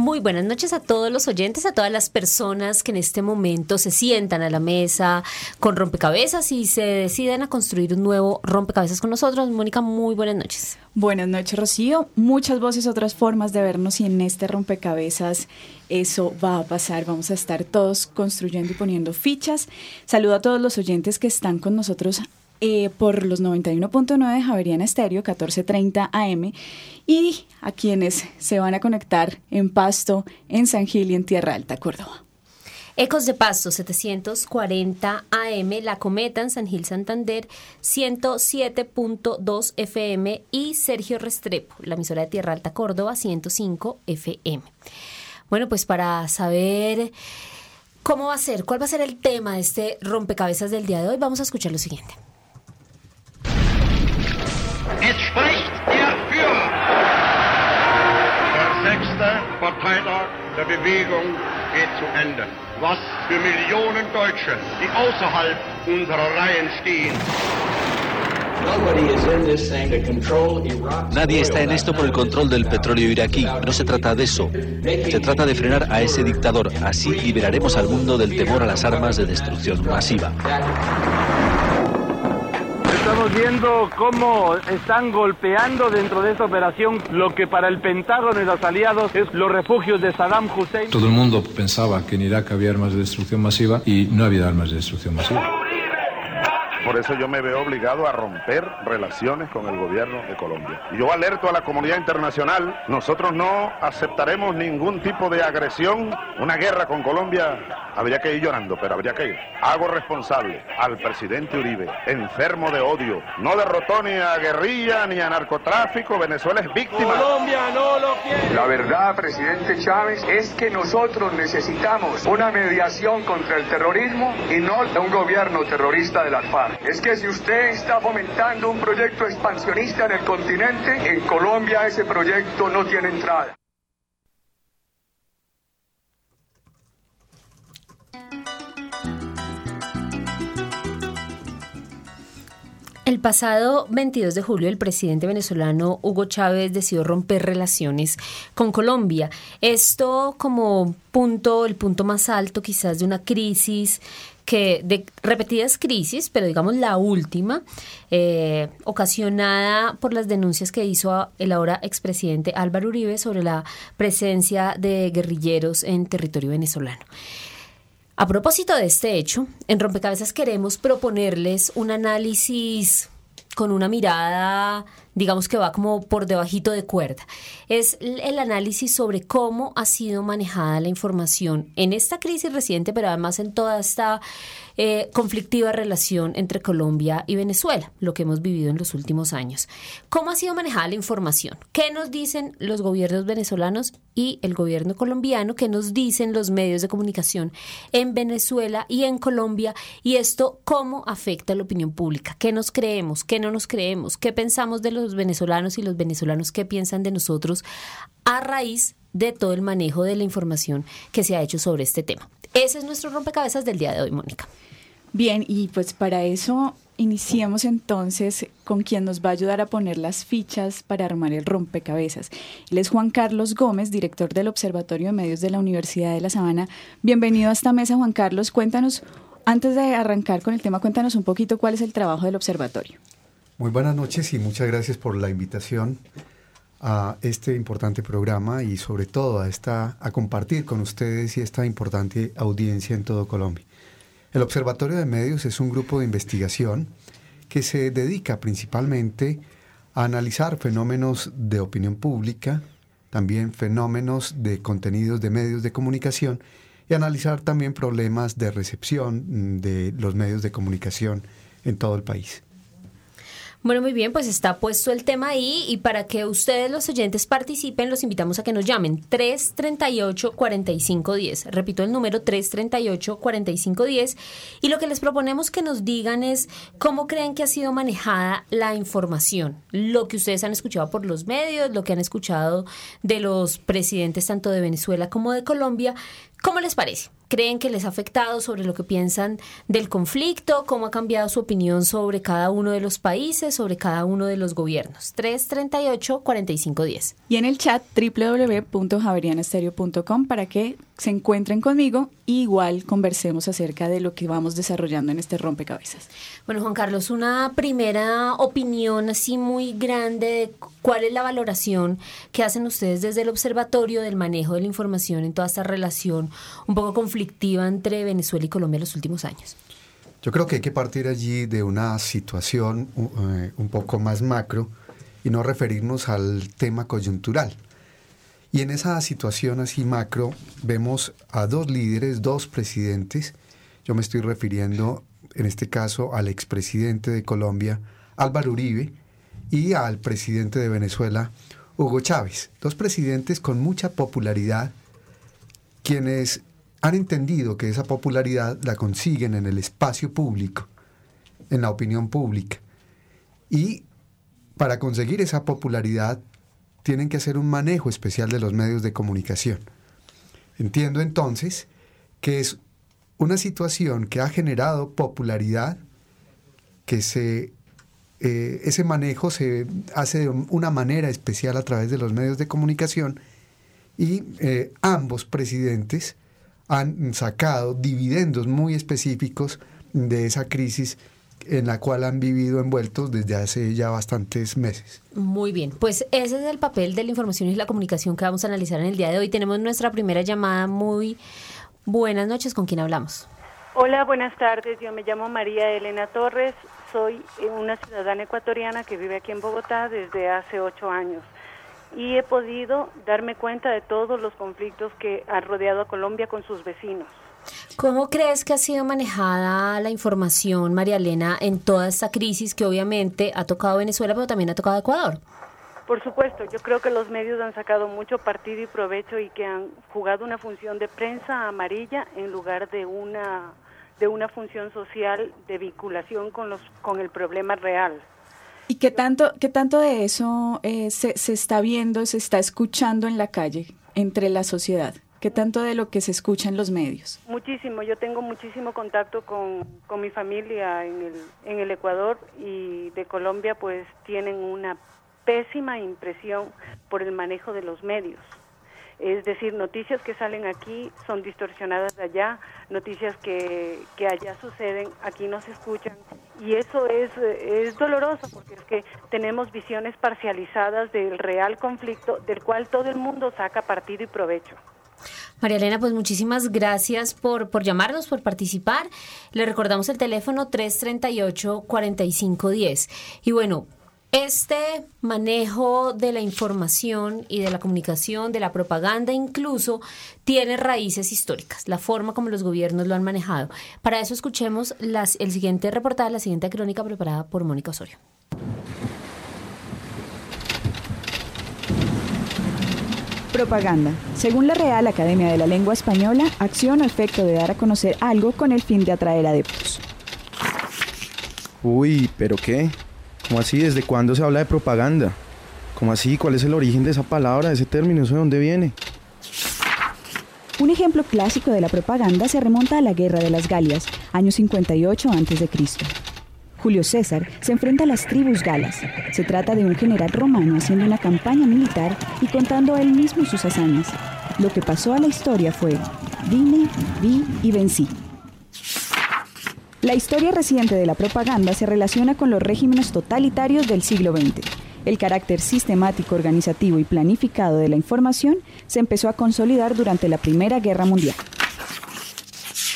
Muy buenas noches a todos los oyentes, a todas las personas que en este momento se sientan a la mesa con rompecabezas y se deciden a construir un nuevo rompecabezas con nosotros. Mónica, muy buenas noches. Buenas noches, Rocío. Muchas voces, otras formas de vernos y en este rompecabezas eso va a pasar. Vamos a estar todos construyendo y poniendo fichas. Saludo a todos los oyentes que están con nosotros eh, por los 91.9 de Javeriana Estéreo, 14.30 AM, y a quienes se van a conectar en Pasto, en San Gil y en Tierra Alta, Córdoba. Ecos de Pasto 740 AM, La Cometa en San Gil Santander 107.2 FM y Sergio Restrepo, la emisora de Tierra Alta Córdoba 105 FM. Bueno, pues para saber cómo va a ser, cuál va a ser el tema de este rompecabezas del día de hoy, vamos a escuchar lo siguiente. Es spricht der Führer. Der sechste Parteitag der Bewegung geht zu Ende. Was für Millionen Deutsche, die außerhalb unserer Reihen stehen, Nadie está en esto por el control del petróleo iraquí. No se trata de eso. Se trata de frenar a ese dictador. Así liberaremos al mundo del temor a las armas de destrucción masiva. Estamos viendo cómo están golpeando dentro de esta operación lo que para el Pentágono y los aliados es los refugios de Saddam Hussein. Todo el mundo pensaba que en Irak había armas de destrucción masiva y no había armas de destrucción masiva. Por eso yo me veo obligado a romper relaciones con el gobierno de Colombia. Y yo alerto a la comunidad internacional, nosotros no aceptaremos ningún tipo de agresión, una guerra con Colombia. Habría que ir llorando, pero habría que ir. Hago responsable al presidente Uribe, enfermo de odio. No derrotó ni a guerrilla ni a narcotráfico. Venezuela es víctima. Colombia no lo quiere. La verdad, presidente Chávez, es que nosotros necesitamos una mediación contra el terrorismo y no un gobierno terrorista de las FARC. Es que si usted está fomentando un proyecto expansionista en el continente, en Colombia ese proyecto no tiene entrada. El pasado 22 de julio, el presidente venezolano Hugo Chávez decidió romper relaciones con Colombia. Esto como punto, el punto más alto quizás de una crisis que de repetidas crisis, pero digamos la última, eh, ocasionada por las denuncias que hizo el ahora expresidente Álvaro Uribe sobre la presencia de guerrilleros en territorio venezolano. A propósito de este hecho, en Rompecabezas queremos proponerles un análisis con una mirada, digamos que va como por debajito de cuerda. Es el análisis sobre cómo ha sido manejada la información en esta crisis reciente, pero además en toda esta eh, conflictiva relación entre Colombia y Venezuela, lo que hemos vivido en los últimos años. ¿Cómo ha sido manejada la información? ¿Qué nos dicen los gobiernos venezolanos y el gobierno colombiano? ¿Qué nos dicen los medios de comunicación en Venezuela y en Colombia? Y esto, ¿cómo afecta a la opinión pública? ¿Qué nos creemos? ¿Qué no nos creemos? ¿Qué pensamos de los venezolanos y los venezolanos qué piensan de nosotros a raíz de todo el manejo de la información que se ha hecho sobre este tema? Ese es nuestro rompecabezas del día de hoy, Mónica. Bien, y pues para eso iniciemos entonces con quien nos va a ayudar a poner las fichas para armar el rompecabezas. Él es Juan Carlos Gómez, director del Observatorio de Medios de la Universidad de La Sabana. Bienvenido a esta mesa, Juan Carlos. Cuéntanos, antes de arrancar con el tema, cuéntanos un poquito cuál es el trabajo del observatorio. Muy buenas noches y muchas gracias por la invitación a este importante programa y sobre todo a, esta, a compartir con ustedes y esta importante audiencia en todo Colombia. El Observatorio de Medios es un grupo de investigación que se dedica principalmente a analizar fenómenos de opinión pública, también fenómenos de contenidos de medios de comunicación y analizar también problemas de recepción de los medios de comunicación en todo el país. Bueno, muy bien, pues está puesto el tema ahí y para que ustedes los oyentes participen, los invitamos a que nos llamen 338-4510. Repito el número 338-4510 y lo que les proponemos que nos digan es cómo creen que ha sido manejada la información, lo que ustedes han escuchado por los medios, lo que han escuchado de los presidentes tanto de Venezuela como de Colombia, ¿cómo les parece? Creen que les ha afectado, sobre lo que piensan del conflicto, cómo ha cambiado su opinión sobre cada uno de los países, sobre cada uno de los gobiernos. 338-4510. Y en el chat www.javerianestereo.com para que se encuentren conmigo y igual conversemos acerca de lo que vamos desarrollando en este rompecabezas. Bueno, Juan Carlos, una primera opinión así muy grande de cuál es la valoración que hacen ustedes desde el observatorio del manejo de la información en toda esta relación un poco conflictiva entre Venezuela y Colombia en los últimos años. Yo creo que hay que partir allí de una situación eh, un poco más macro y no referirnos al tema coyuntural. Y en esa situación así macro vemos a dos líderes, dos presidentes. Yo me estoy refiriendo en este caso al expresidente de Colombia, Álvaro Uribe, y al presidente de Venezuela, Hugo Chávez. Dos presidentes con mucha popularidad, quienes han entendido que esa popularidad la consiguen en el espacio público, en la opinión pública. Y para conseguir esa popularidad tienen que hacer un manejo especial de los medios de comunicación. Entiendo entonces que es una situación que ha generado popularidad, que se, eh, ese manejo se hace de una manera especial a través de los medios de comunicación y eh, ambos presidentes han sacado dividendos muy específicos de esa crisis en la cual han vivido envueltos desde hace ya bastantes meses. Muy bien, pues ese es el papel de la información y la comunicación que vamos a analizar en el día de hoy. Tenemos nuestra primera llamada muy buenas noches, ¿con quién hablamos? Hola, buenas tardes, yo me llamo María Elena Torres, soy una ciudadana ecuatoriana que vive aquí en Bogotá desde hace ocho años y he podido darme cuenta de todos los conflictos que han rodeado a Colombia con sus vecinos. ¿Cómo crees que ha sido manejada la información, María Elena, en toda esta crisis que obviamente ha tocado Venezuela, pero también ha tocado Ecuador? Por supuesto, yo creo que los medios han sacado mucho partido y provecho y que han jugado una función de prensa amarilla en lugar de una de una función social de vinculación con los con el problema real. ¿Y qué tanto, qué tanto de eso eh, se, se está viendo, se está escuchando en la calle entre la sociedad? ¿Qué tanto de lo que se escucha en los medios? Muchísimo, yo tengo muchísimo contacto con, con mi familia en el, en el Ecuador y de Colombia pues tienen una pésima impresión por el manejo de los medios. Es decir, noticias que salen aquí son distorsionadas de allá, noticias que, que allá suceden, aquí no se escuchan. Y eso es, es doloroso porque es que tenemos visiones parcializadas del real conflicto del cual todo el mundo saca partido y provecho. María Elena, pues muchísimas gracias por, por llamarnos, por participar. Le recordamos el teléfono 338-4510. Y bueno, este manejo de la información y de la comunicación, de la propaganda incluso, tiene raíces históricas, la forma como los gobiernos lo han manejado. Para eso escuchemos las, el siguiente reportaje, la siguiente crónica preparada por Mónica Osorio. Propaganda. Según la Real Academia de la Lengua Española, acción o efecto de dar a conocer algo con el fin de atraer adeptos. Uy, ¿pero qué? ¿Cómo así? ¿Desde cuándo se habla de propaganda? ¿Cómo así? ¿Cuál es el origen de esa palabra, de ese término? ¿Eso de dónde viene? Un ejemplo clásico de la propaganda se remonta a la Guerra de las Galias, año 58 a.C. Julio César se enfrenta a las tribus galas. Se trata de un general romano haciendo una campaña militar y contando a él mismo sus hazañas. Lo que pasó a la historia fue, vine, vi y vencí. La historia reciente de la propaganda se relaciona con los regímenes totalitarios del siglo XX. El carácter sistemático, organizativo y planificado de la información se empezó a consolidar durante la Primera Guerra Mundial.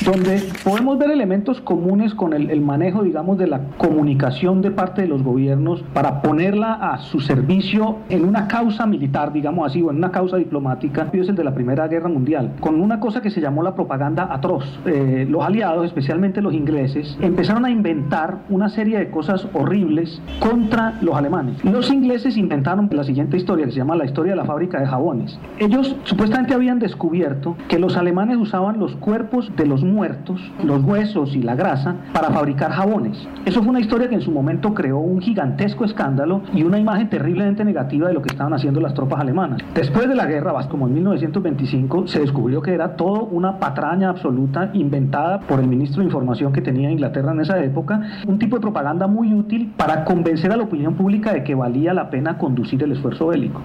Donde podemos ver elementos comunes con el, el manejo, digamos, de la comunicación de parte de los gobiernos para ponerla a su servicio en una causa militar, digamos así, o en una causa diplomática, es el de la Primera Guerra Mundial, con una cosa que se llamó la propaganda atroz. Eh, los aliados, especialmente los ingleses, empezaron a inventar una serie de cosas horribles contra los alemanes. Los ingleses inventaron la siguiente historia, que se llama la historia de la fábrica de jabones. Ellos supuestamente habían descubierto que los alemanes usaban los cuerpos de los muertos, los huesos y la grasa, para fabricar jabones. Eso fue una historia que en su momento creó un gigantesco escándalo y una imagen terriblemente negativa de lo que estaban haciendo las tropas alemanas. Después de la guerra, como en 1925, se descubrió que era todo una patraña absoluta inventada por el ministro de Información que tenía Inglaterra en esa época, un tipo de propaganda muy útil para convencer a la opinión pública de que valía la pena conducir el esfuerzo bélico.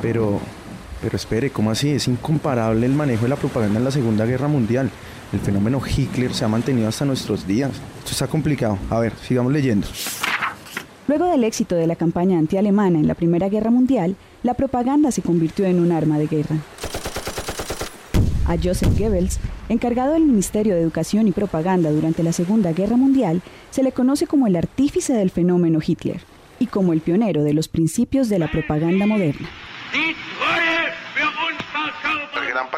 Pero, pero espere, ¿cómo así? Es incomparable el manejo de la propaganda en la Segunda Guerra Mundial. El fenómeno Hitler se ha mantenido hasta nuestros días. Esto está complicado. A ver, sigamos leyendo. Luego del éxito de la campaña antialemana en la Primera Guerra Mundial, la propaganda se convirtió en un arma de guerra. A Joseph Goebbels, encargado del Ministerio de Educación y Propaganda durante la Segunda Guerra Mundial, se le conoce como el artífice del fenómeno Hitler y como el pionero de los principios de la propaganda moderna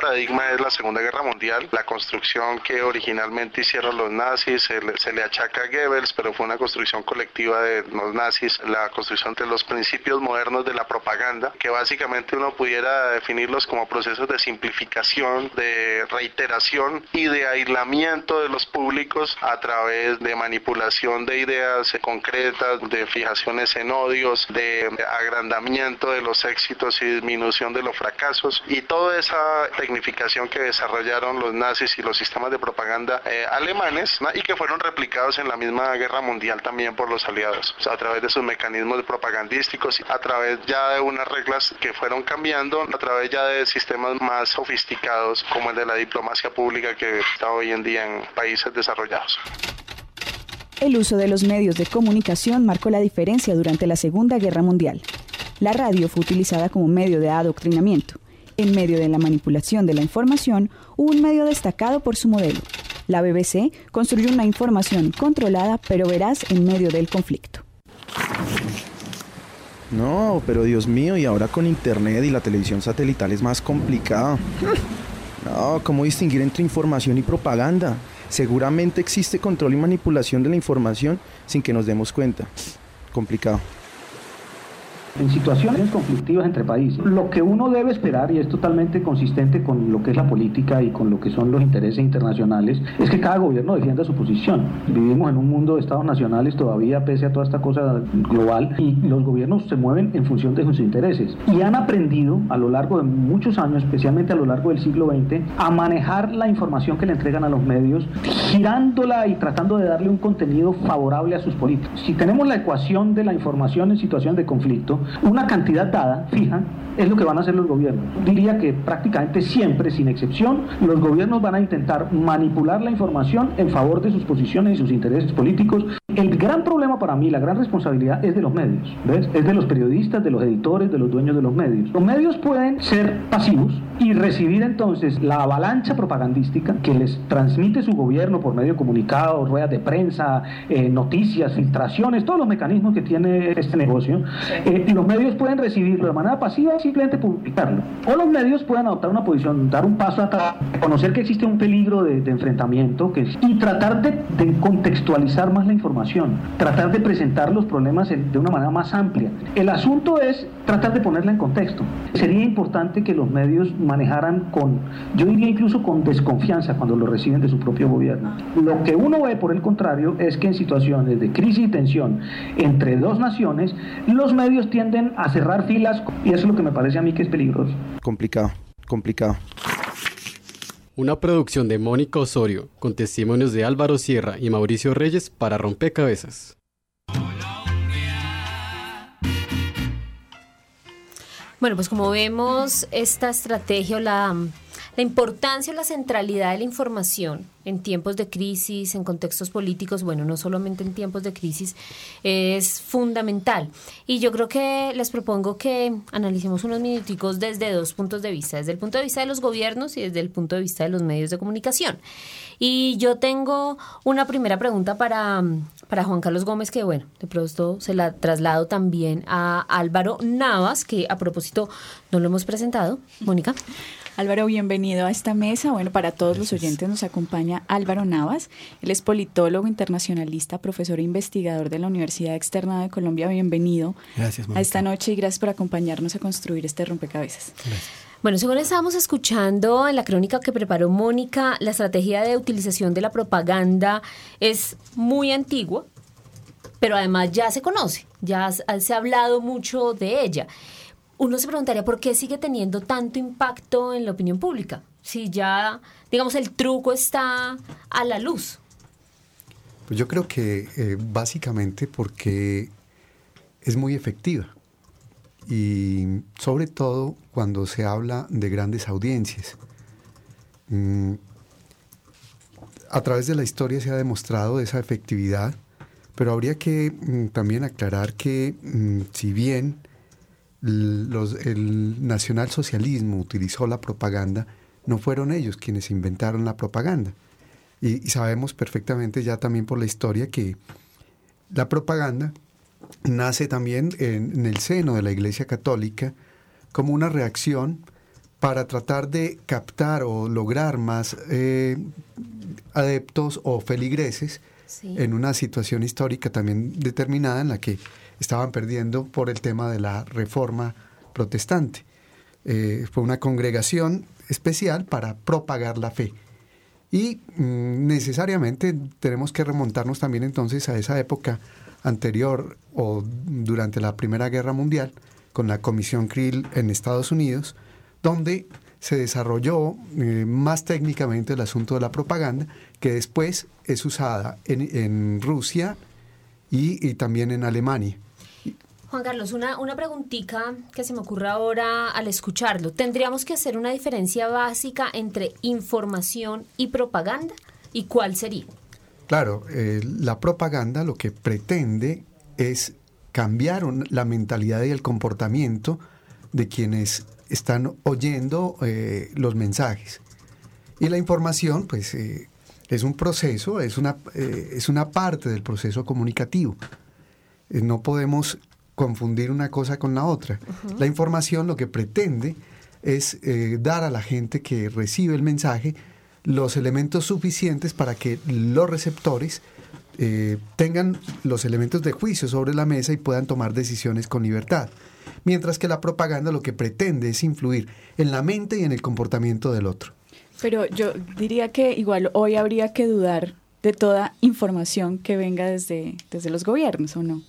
paradigma es la Segunda Guerra Mundial, la construcción que originalmente hicieron los nazis, se le, achaca a Goebbels, pero fue una construcción colectiva de los nazis, la construcción de los principios modernos de la propaganda, que básicamente uno pudiera definirlos como procesos de simplificación, de reiteración y de aislamiento de los públicos a través de manipulación de ideas concretas, de fijaciones en odios, de agrandamiento de los éxitos y disminución de los fracasos. Y toda esa tecnificación que desarrollaron los nazis y los sistemas de propaganda eh, alemanes y que fueron replicados en la misma guerra mundial también por los aliados, a través de sus mecanismos propagandísticos, a través ya de unas reglas que fueron cambiando, a través ya de sistemas más sofisticados como el de la diplomacia pública que está hoy en día en países desarrollados. El uso de los medios de comunicación marcó la diferencia durante la Segunda Guerra Mundial. La radio fue utilizada como medio de adoctrinamiento en medio de la manipulación de la información, hubo un medio destacado por su modelo. La BBC construyó una información controlada pero veraz en medio del conflicto. No, pero Dios mío, y ahora con Internet y la televisión satelital es más complicado. No, ¿cómo distinguir entre información y propaganda? Seguramente existe control y manipulación de la información sin que nos demos cuenta. Complicado en situaciones conflictivas entre países. Lo que uno debe esperar, y es totalmente consistente con lo que es la política y con lo que son los intereses internacionales, es que cada gobierno defienda su posición. Vivimos en un mundo de estados nacionales todavía, pese a toda esta cosa global, y los gobiernos se mueven en función de sus intereses. Y han aprendido a lo largo de muchos años, especialmente a lo largo del siglo XX, a manejar la información que le entregan a los medios, girándola y tratando de darle un contenido favorable a sus políticos. Si tenemos la ecuación de la información en situación de conflicto, una cantidad dada, fija, es lo que van a hacer los gobiernos. Diría que prácticamente siempre, sin excepción, los gobiernos van a intentar manipular la información en favor de sus posiciones y sus intereses políticos. El gran problema para mí, la gran responsabilidad es de los medios, ¿ves? Es de los periodistas, de los editores, de los dueños de los medios. Los medios pueden ser pasivos y recibir entonces la avalancha propagandística que les transmite su gobierno por medio de comunicados, ruedas de prensa, eh, noticias, filtraciones, todos los mecanismos que tiene este negocio. Eh, y los medios pueden recibirlo de manera pasiva simplemente publicarlo. O los medios pueden adoptar una posición, dar un paso atrás, conocer que existe un peligro de, enfrentamiento que, y tratar de, contextualizar más la tratar de presentar los problemas de una manera más amplia. El asunto es tratar de ponerla en contexto. Sería importante que los medios manejaran con, yo diría incluso con desconfianza cuando lo reciben de su propio gobierno. Lo que uno ve, por el contrario, es que en situaciones de crisis y tensión entre dos naciones, los medios tienden a cerrar filas y eso es lo que me parece a mí que es peligroso. Complicado, complicado. Una producción de Mónica Osorio, con testimonios de Álvaro Sierra y Mauricio Reyes para Rompecabezas. Bueno, pues como vemos, esta estrategia o la la importancia o la centralidad de la información en tiempos de crisis, en contextos políticos, bueno, no solamente en tiempos de crisis, es fundamental. Y yo creo que les propongo que analicemos unos minuticos desde dos puntos de vista, desde el punto de vista de los gobiernos y desde el punto de vista de los medios de comunicación. Y yo tengo una primera pregunta para, para Juan Carlos Gómez, que bueno, de pronto se la traslado también a Álvaro Navas, que a propósito no lo hemos presentado. Mónica. Álvaro, bienvenido a esta mesa. Bueno, para todos los oyentes nos acompaña Álvaro Navas. Él es politólogo internacionalista, profesor e investigador de la Universidad Externa de Colombia. Bienvenido gracias, a esta noche y gracias por acompañarnos a construir este rompecabezas. Gracias. Bueno, según estábamos escuchando en la crónica que preparó Mónica, la estrategia de utilización de la propaganda es muy antigua, pero además ya se conoce, ya se ha hablado mucho de ella uno se preguntaría por qué sigue teniendo tanto impacto en la opinión pública, si ya, digamos, el truco está a la luz. Pues yo creo que eh, básicamente porque es muy efectiva y sobre todo cuando se habla de grandes audiencias. Mm, a través de la historia se ha demostrado esa efectividad, pero habría que mm, también aclarar que mm, si bien los, el nacionalsocialismo utilizó la propaganda, no fueron ellos quienes inventaron la propaganda. Y, sabemos perfectamente ya también por la historia que la propaganda nace también en, el seno de la Iglesia Católica como una reacción para tratar de captar o lograr más eh, adeptos o feligreses en una situación histórica también determinada en la que estaban perdiendo por el tema de la reforma protestante. Eh, fue una congregación especial para propagar la fe. Y mm, necesariamente tenemos que remontarnos también entonces a esa época anterior o durante la Primera Guerra Mundial con la Comisión Krill en Estados Unidos, donde se desarrolló eh, más técnicamente el asunto de la propaganda, que después es usada en, Rusia y también en Alemania. Juan Carlos, una, una preguntita que se me ocurre ahora al escucharlo. ¿Tendríamos que hacer una diferencia básica entre información y propaganda? ¿Y cuál sería? Claro, eh, la propaganda lo que pretende es cambiar la mentalidad y el comportamiento de quienes están oyendo eh, los mensajes. Y la información, pues, eh, es un proceso, es una, es una parte del proceso comunicativo. no podemos confundir una cosa con la otra. La información lo que pretende es eh, dar a la gente que recibe el mensaje los elementos suficientes para que los receptores eh, tengan los elementos de juicio sobre la mesa y puedan tomar decisiones con libertad. Mientras que la propaganda lo que pretende es influir en la mente y en el comportamiento del otro. Pero yo diría que igual hoy habría que dudar de toda información que venga desde, desde los gobiernos, ¿o no?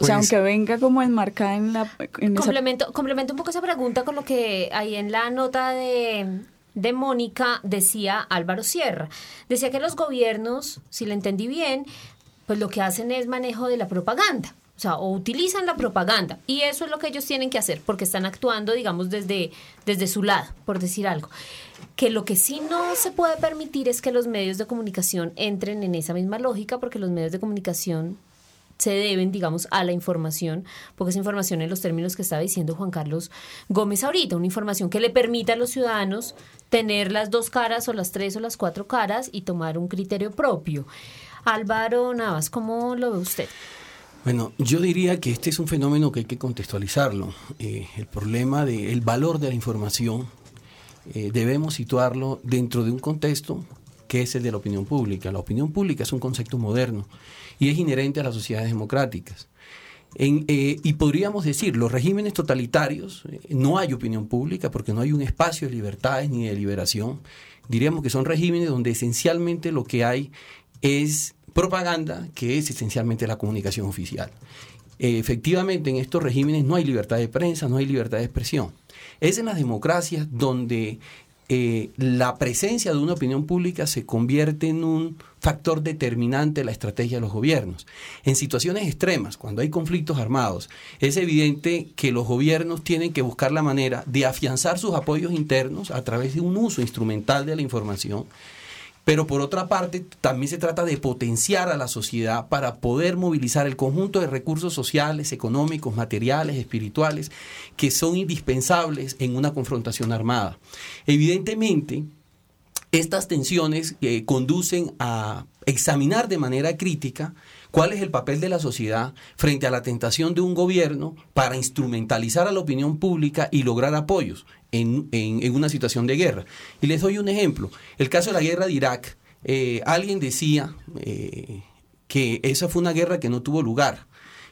O sea, pues aunque venga como enmarcada en la... complemento, complemento un poco esa pregunta con lo que ahí en la nota de, de Mónica decía Álvaro Sierra. Decía que los gobiernos, si le entendí bien, pues lo que hacen es manejo de la propaganda. O sea, o utilizan la propaganda. Y eso es lo que ellos tienen que hacer, porque están actuando, digamos, desde, desde su lado, por decir algo. Que lo que sí no se puede permitir es que los medios de comunicación entren en esa misma lógica, porque los medios de comunicación se deben, digamos, a la información, porque esa información en los términos que estaba diciendo Juan Carlos Gómez ahorita, una información que le permita a los ciudadanos tener las dos caras o las tres o las cuatro caras y tomar un criterio propio. Álvaro Navas, ¿cómo lo ve usted? Bueno, yo diría que este es un fenómeno que hay que contextualizarlo. Eh, el problema del valor de la información eh, debemos situarlo dentro de un contexto que es el de la opinión pública. La opinión pública es un concepto moderno y es inherente a las sociedades democráticas. Eh, y podríamos decir, los regímenes totalitarios, eh, no hay opinión pública porque no hay un espacio de libertades ni de liberación. Diríamos que son regímenes donde esencialmente lo que hay es propaganda, que es esencialmente la comunicación oficial. Eh, efectivamente, en estos regímenes no hay libertad de prensa, no hay libertad de expresión. Es en las democracias donde eh, la presencia de una opinión pública se convierte en un factor determinante de la estrategia de los gobiernos. En situaciones extremas, cuando hay conflictos armados, es evidente que los gobiernos tienen que buscar la manera de afianzar sus apoyos internos a través de un uso instrumental de la información pero por otra parte también se trata de potenciar a la sociedad para poder movilizar el conjunto de recursos sociales, económicos, materiales, espirituales, que son indispensables en una confrontación armada. Evidentemente, estas tensiones eh, conducen a examinar de manera crítica cuál es el papel de la sociedad frente a la tentación de un gobierno para instrumentalizar a la opinión pública y lograr apoyos en, una situación de guerra. Y les doy un ejemplo. El caso de la guerra de Irak, eh, alguien decía eh, que esa fue una guerra que no tuvo lugar.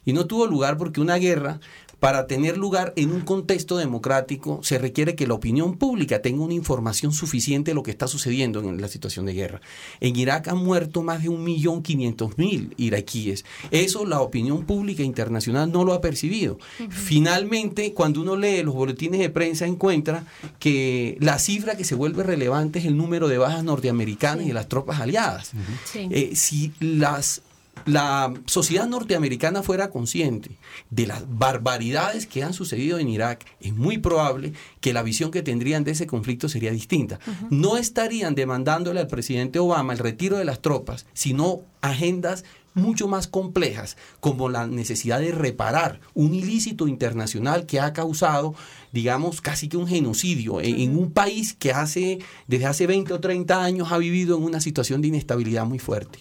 Y no tuvo lugar porque una guerra para tener lugar en un contexto democrático se requiere que la opinión pública tenga una información suficiente de lo que está sucediendo en la situación de guerra. En Irak han muerto más de un millón quinientos mil iraquíes. Eso la opinión pública internacional no lo ha percibido. Finalmente, cuando uno lee los boletines de prensa, encuentra que la cifra que se vuelve relevante es el número de bajas norteamericanas y de las tropas aliadas. Eh, si las la sociedad norteamericana fuera consciente de las barbaridades que han sucedido en Irak, es muy probable que la visión que tendrían de ese conflicto sería distinta. No estarían demandándole al presidente Obama el retiro de las tropas, sino agendas mucho más complejas, como la necesidad de reparar un ilícito internacional que ha causado, digamos, casi que un genocidio en, en, un país que hace, desde hace 20 o 30 años ha vivido en una situación de inestabilidad muy fuerte.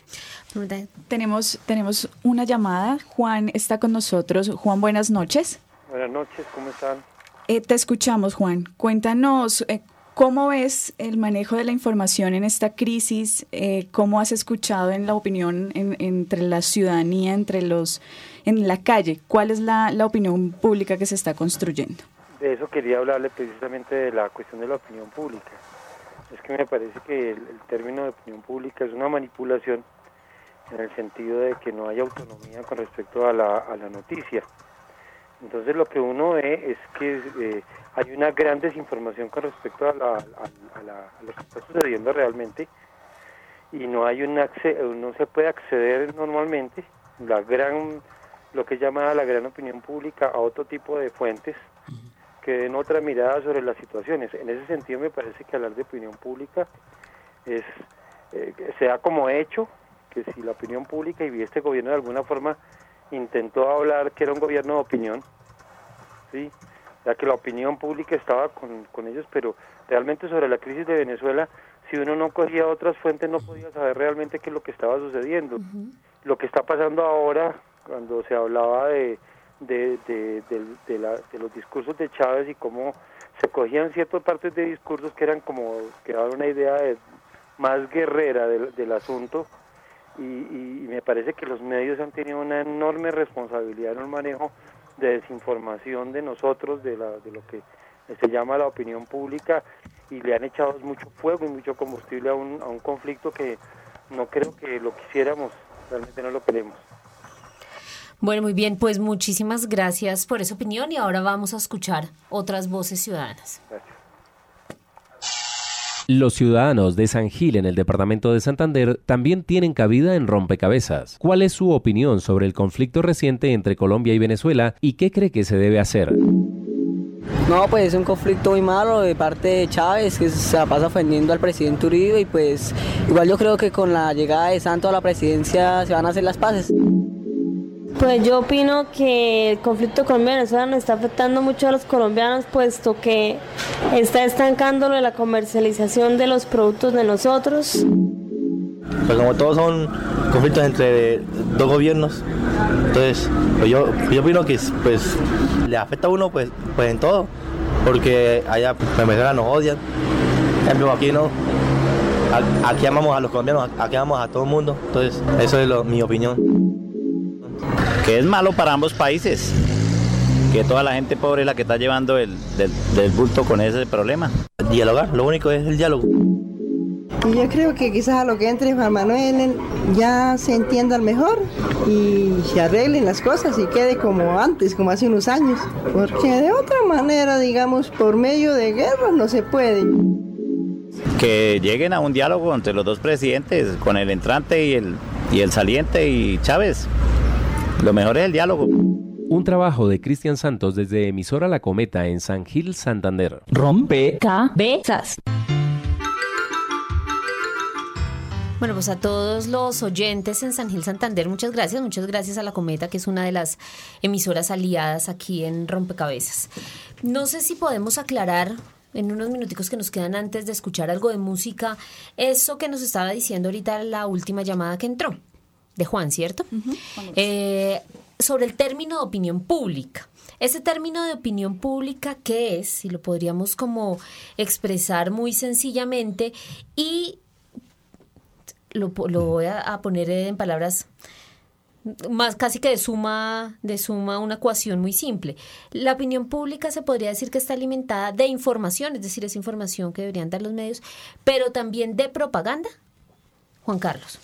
Tenemos, tenemos una llamada. Juan está con nosotros. Juan, buenas noches. Buenas noches, ¿cómo están? Eh, te escuchamos, Juan. Cuéntanos eh, cómo ves el manejo de la información en esta crisis, eh, cómo has escuchado en la opinión entre la ciudadanía, entre los en la calle, cuál es la, opinión pública que se está construyendo. De eso quería hablarle precisamente de la cuestión de la opinión pública. Es que me parece que el término de opinión pública es una manipulación en el sentido de que no hay autonomía con respecto a la, a la noticia. Entonces lo que uno ve es que eh, hay una gran desinformación con respecto a, la, a, lo que está sucediendo realmente y no hay un no se puede acceder normalmente la gran lo que llama la gran opinión pública a otro tipo de fuentes que den otra mirada sobre las situaciones. En ese sentido me parece que hablar de opinión pública es eh, sea como hecho que si la opinión pública y este gobierno de alguna forma intentó hablar que era un gobierno de opinión, ¿sí? ya que la opinión pública estaba con, ellos, pero realmente sobre la crisis de Venezuela, si uno no cogía otras fuentes no podía saber realmente qué es lo que estaba sucediendo. Lo que está pasando ahora, cuando se hablaba de, de, de, de, los discursos de Chávez y cómo se cogían ciertas partes de discursos que eran como que daban una idea más guerrera del asunto, y, me parece que los medios han tenido una enorme responsabilidad en el manejo de desinformación de nosotros, de, la, de lo que se llama la opinión pública, y le han echado mucho fuego y mucho combustible a un, a un conflicto que no creo que lo quisiéramos, realmente no lo queremos. Bueno, muy bien, pues muchísimas gracias por esa opinión y ahora vamos a escuchar otras voces ciudadanas. Gracias. Los ciudadanos de San Gil en el departamento de Santander también tienen cabida en rompecabezas. ¿Cuál es su opinión sobre el conflicto reciente entre Colombia y Venezuela y qué cree que se debe hacer? No, pues es un conflicto muy malo de parte de Chávez, que se pasa ofendiendo al presidente Uribe y pues igual yo creo que con la llegada de Santos a la presidencia se van a hacer las paces. Pues yo opino que el conflicto con Venezuela nos está afectando mucho a los colombianos, puesto que está estancando la comercialización de los productos de nosotros. Pues como todos son conflictos entre dos gobiernos, entonces pues yo, yo opino que pues le afecta a uno pues, pues en todo, porque allá pues, Venezuela nos odian, en cambio aquí no, aquí amamos a los colombianos, aquí amamos a todo el mundo, entonces eso es mi opinión que es malo para ambos países, que toda la gente pobre es la que está llevando el del, bulto con ese problema. Dialogar, lo único es el diálogo. Yo creo que quizás a lo que entre Juan Manuel ya se entiendan mejor y se arreglen las cosas y quede como antes, como hace unos años. Porque de otra manera, digamos, por medio de guerras no se puede. que lleguen a un diálogo entre los dos presidentes, con el entrante y el, y el saliente y Chávez. Lo mejor es el diálogo. Un trabajo de Cristian Santos desde emisora La Cometa en San Gil, Santander. Rompe cabezas. Bueno, pues a todos los oyentes en San Gil Santander, muchas gracias, muchas gracias a La Cometa, que es una de las emisoras aliadas aquí en Rompecabezas. No sé si podemos aclarar en unos minuticos que nos quedan antes de escuchar algo de música, eso que nos estaba diciendo ahorita la última llamada que entró, de Juan, ¿cierto? Eh, sobre el término de opinión pública. Ese término de opinión pública, ¿qué es? Si lo podríamos como expresar muy sencillamente y lo, lo voy a, a poner en palabras más casi que de suma, de suma una ecuación muy simple. La opinión pública se podría decir que está alimentada de información, es decir, es información que deberían dar los medios, pero también de propaganda. Juan Carlos.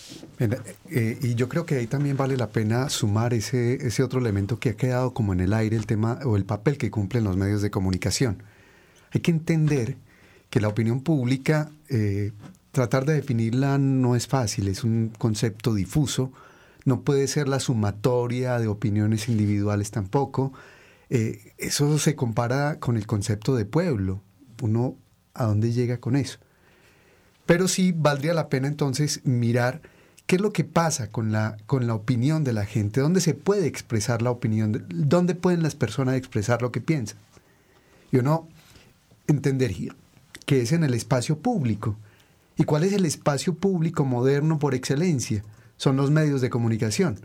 Eh, y yo creo que ahí también vale la pena sumar ese, ese otro elemento que ha quedado como en el aire, el tema o el papel que cumplen los medios de comunicación. Hay que entender que la opinión pública, eh, tratar de definirla no es fácil, es un concepto difuso, no puede ser la sumatoria de opiniones individuales tampoco. Eh, eso se compara con el concepto de pueblo. Uno, ¿a dónde llega con eso? Pero sí valdría la pena entonces mirar qué es lo que pasa con la, con la opinión de la gente, dónde se puede expresar la opinión, dónde pueden las personas expresar lo que piensan. Y uno entendería que es en el espacio público. ¿Y cuál es el espacio público moderno por excelencia? Son los medios de comunicación.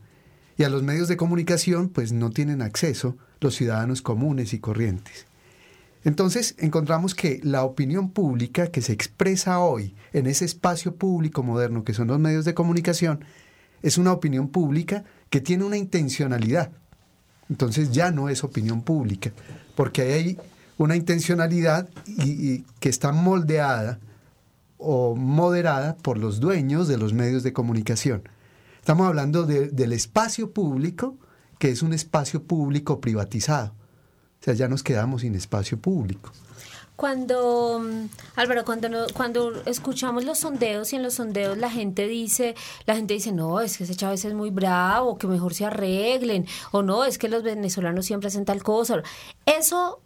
Y a los medios de comunicación pues no tienen acceso los ciudadanos comunes y corrientes. Entonces encontramos que la opinión pública que se expresa hoy en ese espacio público moderno que son los medios de comunicación es una opinión pública que tiene una intencionalidad. Entonces ya no es opinión pública, porque hay una intencionalidad que está moldeada o moderada por los dueños de los medios de comunicación. Estamos hablando de, del espacio público, que es un espacio público privatizado. Sea, ya nos quedamos sin espacio público. Cuando, Álvaro, cuando, cuando escuchamos los sondeos y en los sondeos la gente dice, la gente dice, no, es que ese Chávez es muy bravo, que mejor se arreglen, o no, es que los venezolanos siempre hacen tal cosa. Eso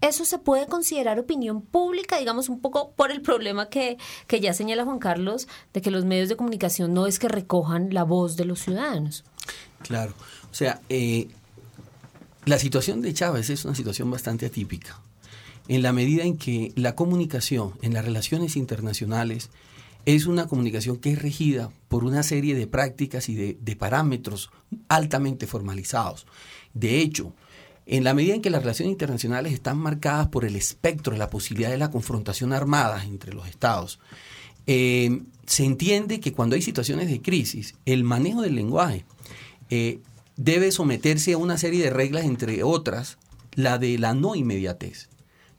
eso se puede considerar opinión pública, digamos, un poco por el problema que, que, ya señala Juan Carlos, de que los medios de comunicación no es que recojan la voz de los ciudadanos. Claro, o sea, eh, la situación de Chávez es una situación bastante atípica, en la medida en que la comunicación en las relaciones internacionales es una comunicación que es regida por una serie de prácticas y de, parámetros altamente formalizados. De hecho, en la medida en que las relaciones internacionales están marcadas por el espectro de la posibilidad de la confrontación armada entre los estados, eh, se entiende que cuando hay situaciones de crisis, el manejo del lenguaje eh, debe someterse a una serie de reglas, entre otras, la de la no inmediatez.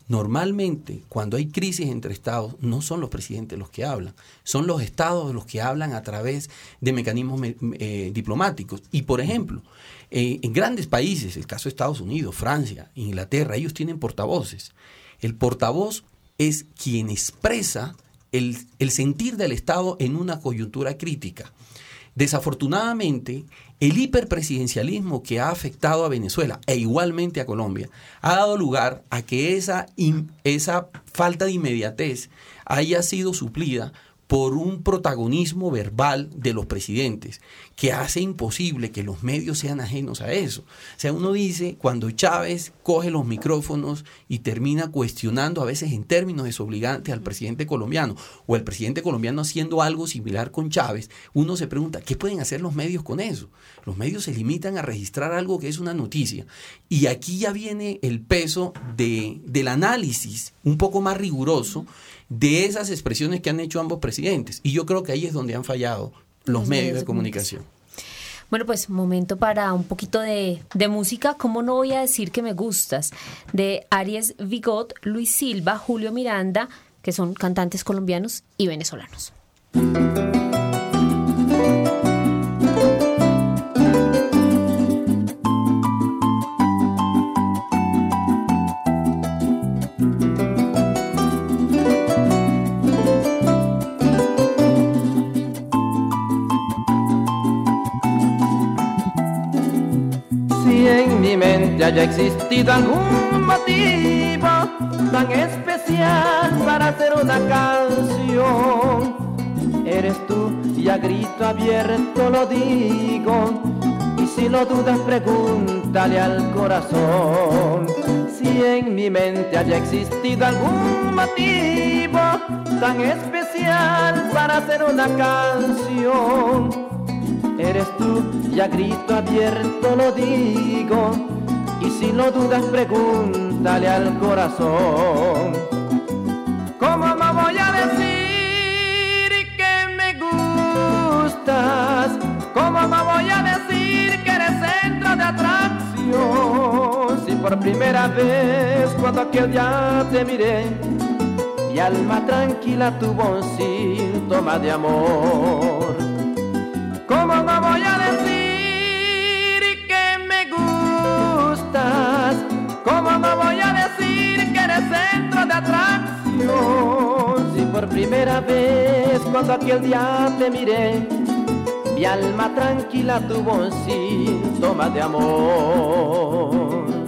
Normalmente, cuando hay crisis entre estados, no son los presidentes los que hablan, son los estados los que hablan a través de mecanismos eh, diplomáticos. Y, por ejemplo, eh, en grandes países, el caso de Estados Unidos, Francia, Inglaterra, ellos tienen portavoces. El portavoz es quien expresa el, el sentir del Estado en una coyuntura crítica. Desafortunadamente, el hiperpresidencialismo que ha afectado a Venezuela e igualmente a Colombia ha dado lugar a que esa, esa falta de inmediatez haya sido suplida por un protagonismo verbal de los presidentes que hace imposible que los medios sean ajenos a eso. O sea, uno dice, cuando Chávez coge los micrófonos y termina cuestionando a veces en términos desobligantes al presidente colombiano, o el presidente colombiano haciendo algo similar con Chávez, uno se pregunta, ¿qué pueden hacer los medios con eso? Los medios se limitan a registrar algo que es una noticia. Y aquí ya viene el peso de, del análisis un poco más riguroso de esas expresiones que han hecho ambos presidentes. Y yo creo que ahí es donde han fallado los, medios, de comunicación. Bueno, pues momento para un poquito de, de, música. ¿Cómo no voy a decir que me gustas? De Aries Vigot, Luis Silva, Julio Miranda, que son cantantes colombianos y venezolanos. Mente haya existido algún motivo tan especial para hacer una canción. Eres tú y a grito abierto lo digo. Y si lo dudas, pregúntale al corazón. Si en mi mente haya existido algún motivo tan especial para hacer una canción eres tú y a grito abierto lo digo. Y si no dudas, pregúntale al corazón. ¿Cómo no voy a decir que me gustas? ¿Cómo no voy a decir que eres centro de atracción? Si por primera vez cuando aquel día te miré, mi alma tranquila tuvo un síntoma de amor. ¿Cómo no voy a decir gustas? ¿Cómo no voy a decir que eres centro de atracción? Si por primera vez cuando aquel día te miré, mi alma tranquila tuvo un síntoma de amor.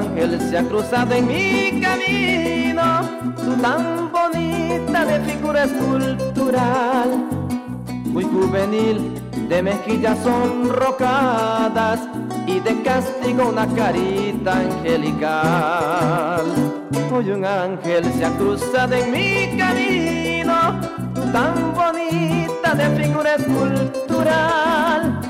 Ángel se ha cruzado en mi camino, su tan bonita de figura escultural, muy juvenil, de mejillas sonrocadas y de castigo una carita angelical. Hoy un ángel se ha cruzado en mi camino, tan bonita de figura escultural,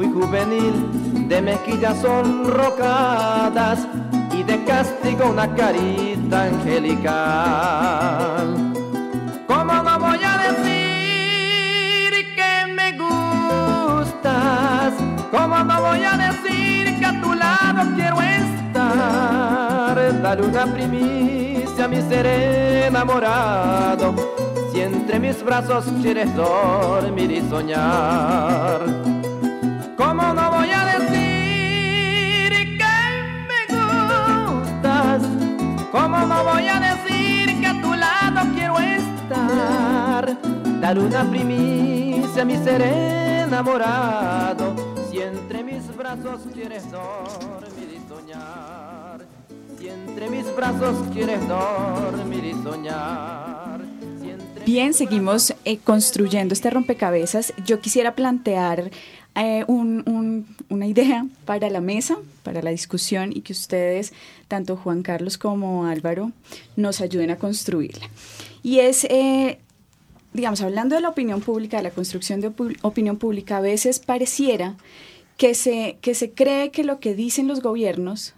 muy juvenil, de mejillas sonrocadas y de castigo una carita angelical. ¿Cómo no voy a decir que me gustas? ¿Cómo no voy a decir que a tu lado quiero estar? Dale una primicia a mi ser enamorado, si entre mis brazos quieres dormir y soñar. ¿Cómo no voy a decir que a tu lado quiero estar? Dar una primicia a mi ser enamorado. Si entre mis brazos quieres dormir y soñar. Si entre mis brazos quieres dormir y soñar. Bien, seguimos eh, construyendo este rompecabezas. Yo quisiera plantear eh, una idea para la mesa, para la discusión y que ustedes, tanto Juan Carlos como Álvaro, nos ayuden a construirla. Y es, eh, digamos, hablando de la opinión pública, de la construcción de opinión pública, a veces pareciera que se, que se cree que lo que dicen los gobiernos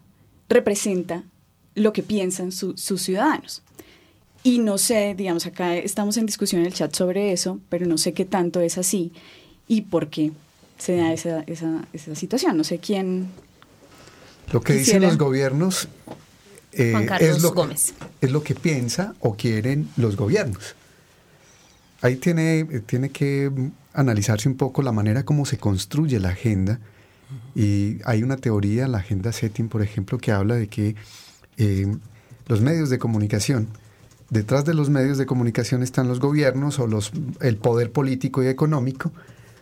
representa lo que piensan sus ciudadanos. Y no sé, digamos, acá estamos en discusión en el chat sobre eso, pero no sé qué tanto es así y por qué se da esa, esa, esa situación. No sé quién. Lo que dicen los gobiernos eh, es, lo, es lo que piensa o quieren los gobiernos. Ahí tiene, tiene que analizarse un poco la manera como se construye la agenda. Y hay una teoría, la agenda setting, por ejemplo, que habla de que eh, los medios de comunicación, detrás de los medios de comunicación están los gobiernos o los, el poder político y económico,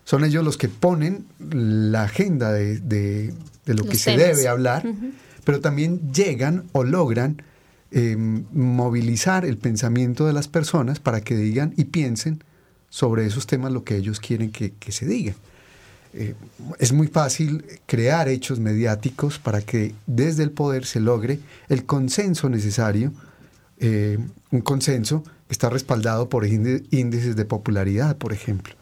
son ellos los que ponen la agenda de, lo que se debe hablar, pero también llegan o logran em, movilizar el pensamiento de las personas para que digan y piensen sobre esos temas lo que ellos quieren que, se diga. Eh, es muy fácil crear hechos mediáticos para que desde el poder se logre el consenso necesario, eh, un consenso que está respaldado por índices de popularidad, por ejemplo.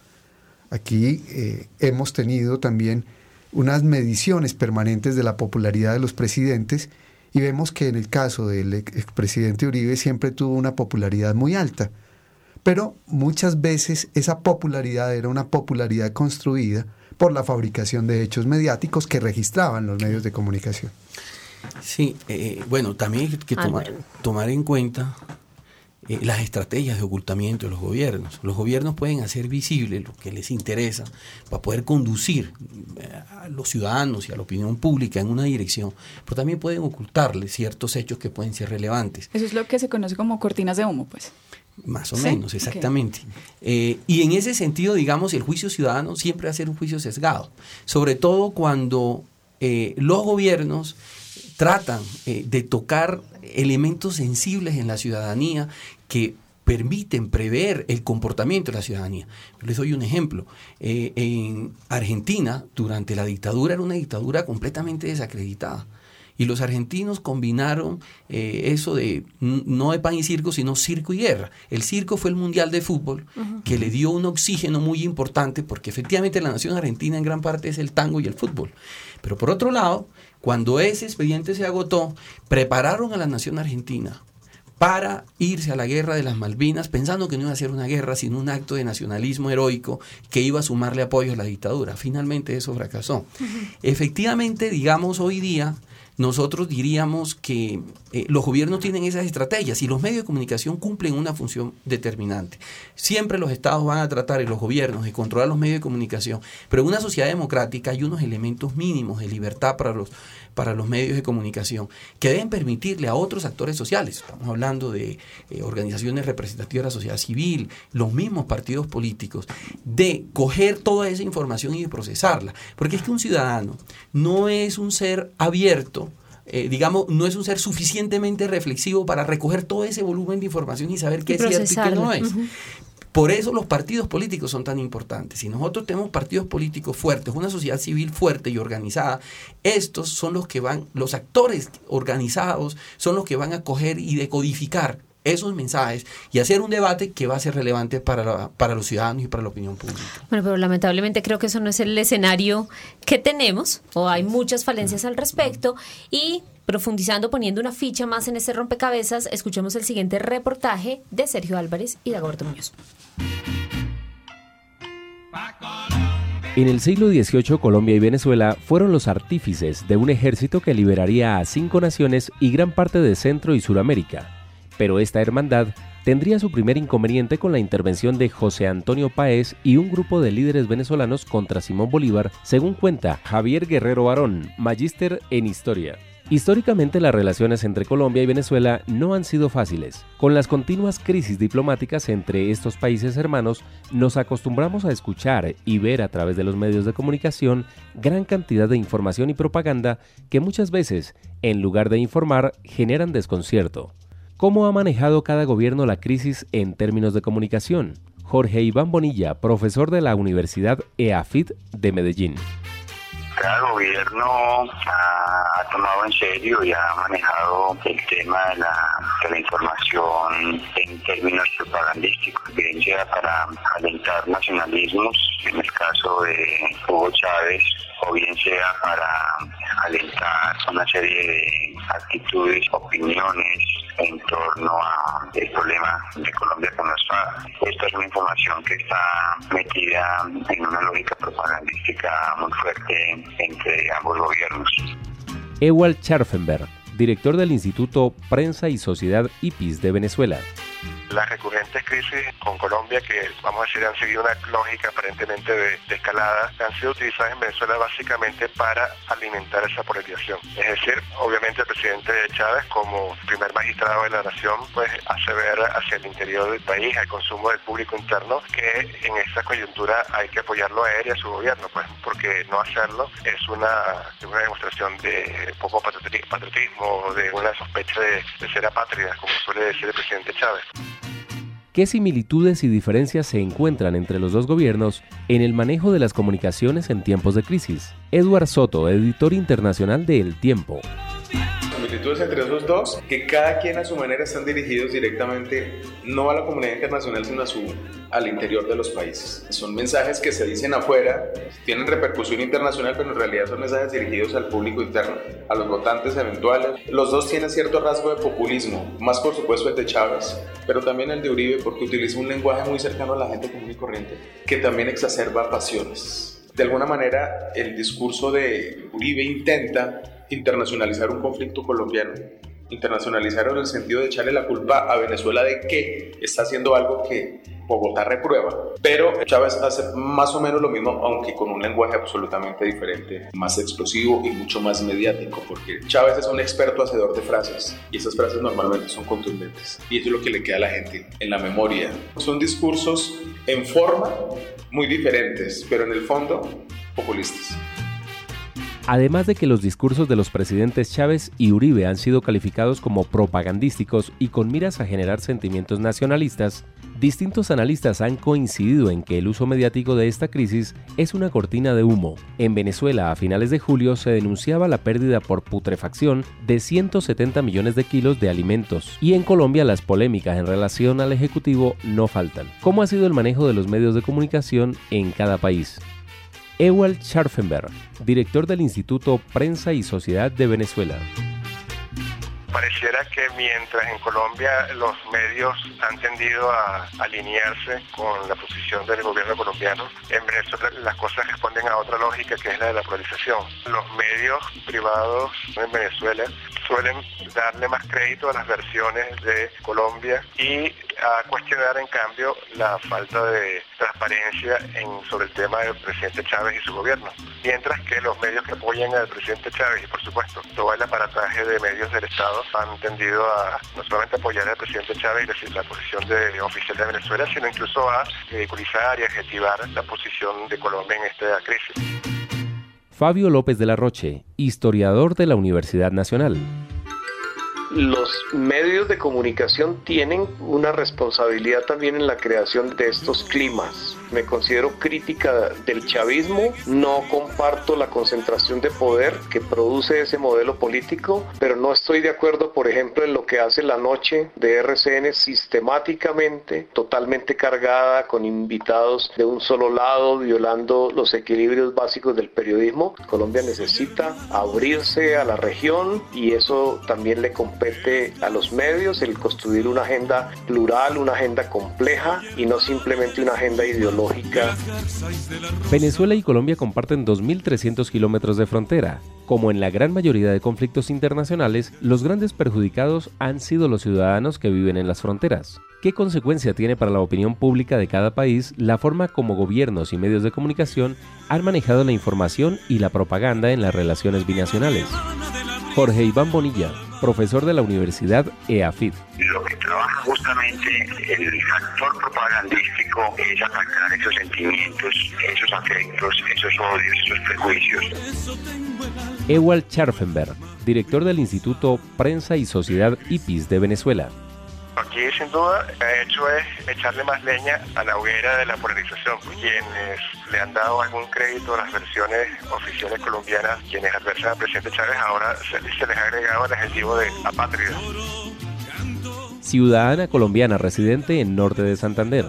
Aquí eh, hemos tenido también unas mediciones permanentes de la popularidad de los presidentes y vemos que en el caso del expresidente Uribe siempre tuvo una popularidad muy alta, pero muchas veces esa popularidad era una popularidad construida por la fabricación de hechos mediáticos que registraban los medios de comunicación. Sí, eh, bueno, también hay que ah, tomar, tomar en cuenta eh, las estrategias de ocultamiento de los gobiernos. Los gobiernos pueden hacer visible lo que les interesa para poder conducir eh, a los ciudadanos y a la opinión pública en una dirección, pero también pueden ocultarle ciertos hechos que pueden ser relevantes. Eso es lo que se conoce como cortinas de humo, pues. Más o menos, exactamente. Eh, y en ese sentido, digamos, el juicio ciudadano siempre va a ser un juicio sesgado, sobre todo cuando los gobiernos tratan de tocar elementos sensibles en la ciudadanía que permiten prever el comportamiento de la ciudadanía. Les doy un ejemplo. Eh, en Argentina, durante la dictadura, era una dictadura completamente desacreditada. Y los argentinos combinaron eh, eso de no de pan y circo, sino circo y guerra. El circo fue el Mundial de Fútbol, que le dio un oxígeno muy importante, porque efectivamente la nación argentina en gran parte es el tango y el fútbol. Pero por otro lado, cuando ese expediente se agotó, prepararon a la nación argentina para irse a la guerra de las Malvinas, pensando que no iba a ser una guerra, sino un acto de nacionalismo heroico que iba a sumarle apoyo a la dictadura. Finalmente eso fracasó. Efectivamente, digamos hoy día, nosotros diríamos que eh, los gobiernos tienen esas estrategias y los medios de comunicación cumplen una función determinante. Siempre los estados van a tratar y los gobiernos de controlar los medios de comunicación, pero en una sociedad democrática hay unos elementos mínimos de libertad para los, para los medios de comunicación que deben permitirle a otros actores sociales, estamos hablando de eh, organizaciones representativas de la sociedad civil, los mismos partidos políticos, de coger toda esa información y de procesarla. Porque es que un ciudadano no es un ser abierto, eh, digamos, no es un ser suficientemente reflexivo para recoger todo ese volumen de información y saber qué es cierto y qué no es. Por eso los partidos políticos son tan importantes. Si nosotros tenemos partidos políticos fuertes, una sociedad civil fuerte y organizada, estos son los que van, los actores organizados son los que van a coger y decodificar esos mensajes y hacer un debate que va a ser relevante para, para los ciudadanos y para la opinión pública. Bueno, pero lamentablemente creo que eso no es el escenario que tenemos, o hay muchas falencias al respecto, y profundizando, poniendo una ficha más en este rompecabezas, escuchemos el siguiente reportaje de Sergio Álvarez y Dagoberto Muñoz. En el siglo XVIII, Colombia y Venezuela fueron los artífices de un ejército que liberaría a cinco naciones y gran parte de Centro y Suramérica. Pero esta hermandad tendría su primer inconveniente con la intervención de José Antonio Páez y un grupo de líderes venezolanos contra Simón Bolívar, según cuenta Javier Guerrero Barón, magíster en historia. Históricamente las relaciones entre Colombia y Venezuela no han sido fáciles. Con las continuas crisis diplomáticas entre estos países hermanos, nos acostumbramos a escuchar y ver a través de los medios de comunicación gran cantidad de información y propaganda que muchas veces, en lugar de informar, generan desconcierto. ¿Cómo ha manejado cada gobierno la crisis en términos de comunicación? Jorge Iván Bonilla, profesor de la Universidad EAFIT de Medellín cada gobierno ha, tomado en serio y ha manejado el tema de la, información en términos propagandísticos, bien sea para alentar nacionalismos, en el caso de Hugo Chávez, o bien sea para alentar una serie de actitudes, opiniones en torno al problema de Colombia con las FARC. Esta es una información que está metida en una lógica propagandística muy fuerte entre ambos gobiernos. Ewald Scharfenberg, director del Instituto Prensa y Sociedad IPIS de Venezuela las recurrentes crisis con Colombia, que vamos a decir han seguido una lógica aparentemente de, escalada, han sido utilizadas en Venezuela básicamente para alimentar esa polarización. Es decir, obviamente el presidente Chávez, como primer magistrado de la nación, pues hace ver hacia el interior del país, al consumo del público interno, que en esta coyuntura hay que apoyarlo a él y a su gobierno, pues porque no hacerlo es una, una demostración de poco patriotismo, de una sospecha de, de ser apátrida, como suele decir el presidente Chávez. ¿Qué similitudes y diferencias se encuentran entre los dos gobiernos en el manejo de las comunicaciones en tiempos de crisis? Edward Soto, editor internacional de El Tiempo entre esos dos, que cada quien a su manera están dirigidos directamente no a la comunidad internacional, sino a su, al interior de los países. Son mensajes que se dicen afuera, tienen repercusión internacional, pero en realidad son mensajes dirigidos al público interno, a los votantes eventuales. Los dos tienen cierto rasgo de populismo, más por supuesto el de Chávez, pero también el de Uribe, porque utiliza un lenguaje muy cercano a la gente común y corriente, que también exacerba pasiones. De alguna manera, el discurso de Uribe intenta internacionalizar un conflicto colombiano internacionalizar en el sentido de echarle la culpa a Venezuela de que está haciendo algo que Bogotá reprueba. Pero Chávez hace más o menos lo mismo, aunque con un lenguaje absolutamente diferente, más explosivo y mucho más mediático, porque Chávez es un experto hacedor de frases y esas frases normalmente son contundentes. Y eso es lo que le queda a la gente en la memoria. Son discursos en forma muy diferentes, pero en el fondo populistas. Además de que los discursos de los presidentes Chávez y Uribe han sido calificados como propagandísticos y con miras a generar sentimientos nacionalistas, distintos analistas han coincidido en que el uso mediático de esta crisis es una cortina de humo. En Venezuela, a finales de julio, se denunciaba la pérdida por putrefacción de 170 millones de kilos de alimentos. Y en Colombia, las polémicas en relación al Ejecutivo no faltan. ¿Cómo ha sido el manejo de los medios de comunicación en cada país? Ewald Scharfenberg, director del Instituto Prensa y Sociedad de Venezuela. Pareciera que mientras en Colombia los medios han tendido a alinearse con la posición del gobierno colombiano, en Venezuela las cosas responden a otra lógica que es la de la polarización. Los medios privados en Venezuela suelen darle más crédito a las versiones de Colombia y a cuestionar en cambio la falta de transparencia en, sobre el tema del presidente Chávez y su gobierno. Mientras que los medios que apoyan al presidente Chávez y por supuesto todo el aparataje de medios del Estado han tendido a no solamente apoyar al presidente Chávez y la posición de oficial de Venezuela, sino incluso a ridiculizar y adjetivar la posición de Colombia en esta crisis. Fabio López de la Roche, historiador de la Universidad Nacional los medios de comunicación tienen una responsabilidad también en la creación de estos climas me considero crítica del chavismo, no comparto la concentración de poder que produce ese modelo político, pero no estoy de acuerdo, por ejemplo, en lo que hace la noche de RCN sistemáticamente, totalmente cargada con invitados de un solo lado, violando los equilibrios básicos del periodismo. Colombia necesita abrirse a la región y eso también le compete a los medios, el construir una agenda plural, una agenda compleja y no simplemente una agenda ideológica Venezuela y Colombia comparten 2.300 kilómetros de frontera. Como en la gran mayoría de conflictos internacionales, los grandes perjudicados han sido los ciudadanos que viven en las fronteras. ¿Qué consecuencia tiene para la opinión pública de cada país la forma como gobiernos y medios de comunicación han manejado la información y la propaganda en las relaciones binacionales? Jorge Iván Bonilla, profesor de la Universidad EAFID. Lo que trabaja justamente el factor propagandístico es atacar esos sentimientos, esos afectos, esos odios, esos prejuicios. Ewald Scharfenberg, director del Instituto Prensa y Sociedad IPIS de Venezuela. Aquí sin duda ha hecho es echarle más leña a la hoguera de la polarización. Quienes le han dado algún crédito a las versiones oficiales colombianas, quienes adversan al presidente Chávez, ahora se, les ha agregado el adjetivo de apátrida. Ciudadana colombiana residente en norte de Santander.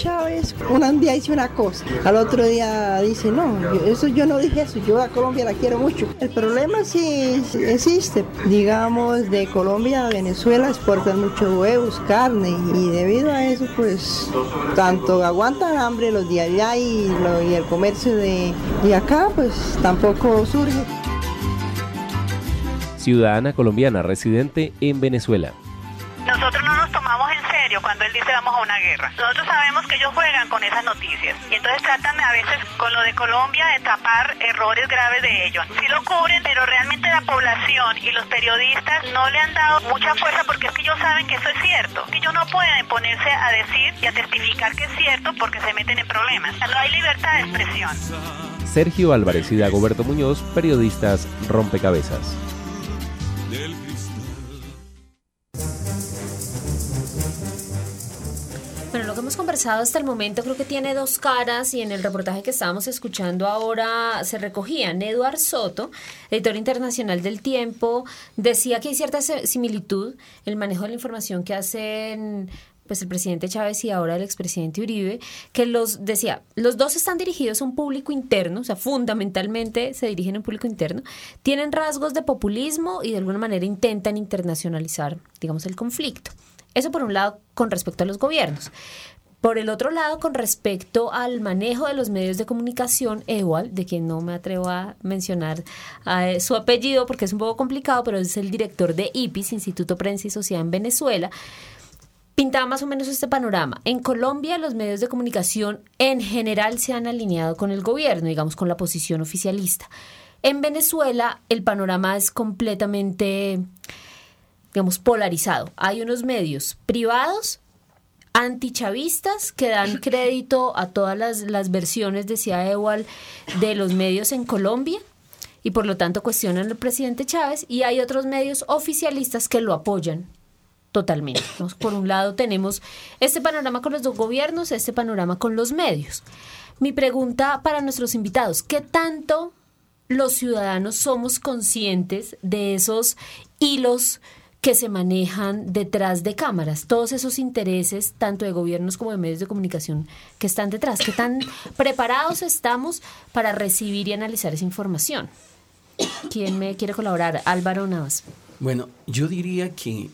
Chávez, un día dice una cosa, al otro día dice, no, eso yo no dije eso, yo a Colombia la quiero mucho. El problema sí existe, digamos, de Colombia a Venezuela exportan muchos huevos, carne, y debido a eso, pues, tanto aguantan hambre los de allá y, y el comercio de, de acá, pues, tampoco surge. Ciudadana colombiana residente en Venezuela. Nosotros no nos tomamos en cuando él dice vamos a una guerra. Nosotros sabemos que ellos juegan con esas noticias y entonces tratan a veces con lo de Colombia de tapar errores graves de ellos. Sí lo cubren, pero realmente la población y los periodistas no le han dado mucha fuerza porque es que ellos saben que eso es cierto. Ellos no pueden ponerse a decir y a testificar que es cierto porque se meten en problemas. No hay libertad de expresión. Sergio Álvarez y Dagoberto Muñoz, periodistas rompecabezas. Bueno, lo que hemos conversado hasta el momento creo que tiene dos caras y en el reportaje que estábamos escuchando ahora se recogían. Eduard Soto, editor internacional del Tiempo, decía que hay cierta similitud el manejo de la información que hacen pues el presidente Chávez y ahora el expresidente Uribe, que los decía, los dos están dirigidos a un público interno, o sea, fundamentalmente se dirigen a un público interno, tienen rasgos de populismo y de alguna manera intentan internacionalizar, digamos, el conflicto. Eso por un lado con respecto a los gobiernos. Por el otro lado, con respecto al manejo de los medios de comunicación, Ewald, de quien no me atrevo a mencionar eh, su apellido porque es un poco complicado, pero es el director de IPIS, Instituto Prensa y Sociedad en Venezuela, pintaba más o menos este panorama. En Colombia los medios de comunicación en general se han alineado con el gobierno, digamos, con la posición oficialista. En Venezuela el panorama es completamente, digamos, polarizado. Hay unos medios privados antichavistas que dan crédito a todas las, versiones, decía Ewald, de los medios en Colombia y por lo tanto cuestionan al presidente Chávez y hay otros medios oficialistas que lo apoyan totalmente. Por un lado tenemos este panorama con los dos gobiernos, este panorama con los medios. Mi pregunta para nuestros invitados, ¿qué tanto los ciudadanos somos conscientes de esos hilos que se manejan detrás de cámaras, todos esos intereses, tanto de gobiernos como de medios de comunicación que están detrás. ¿Qué tan preparados estamos para recibir y analizar esa información? ¿Quién me quiere colaborar? Álvaro Navas. Bueno, yo diría que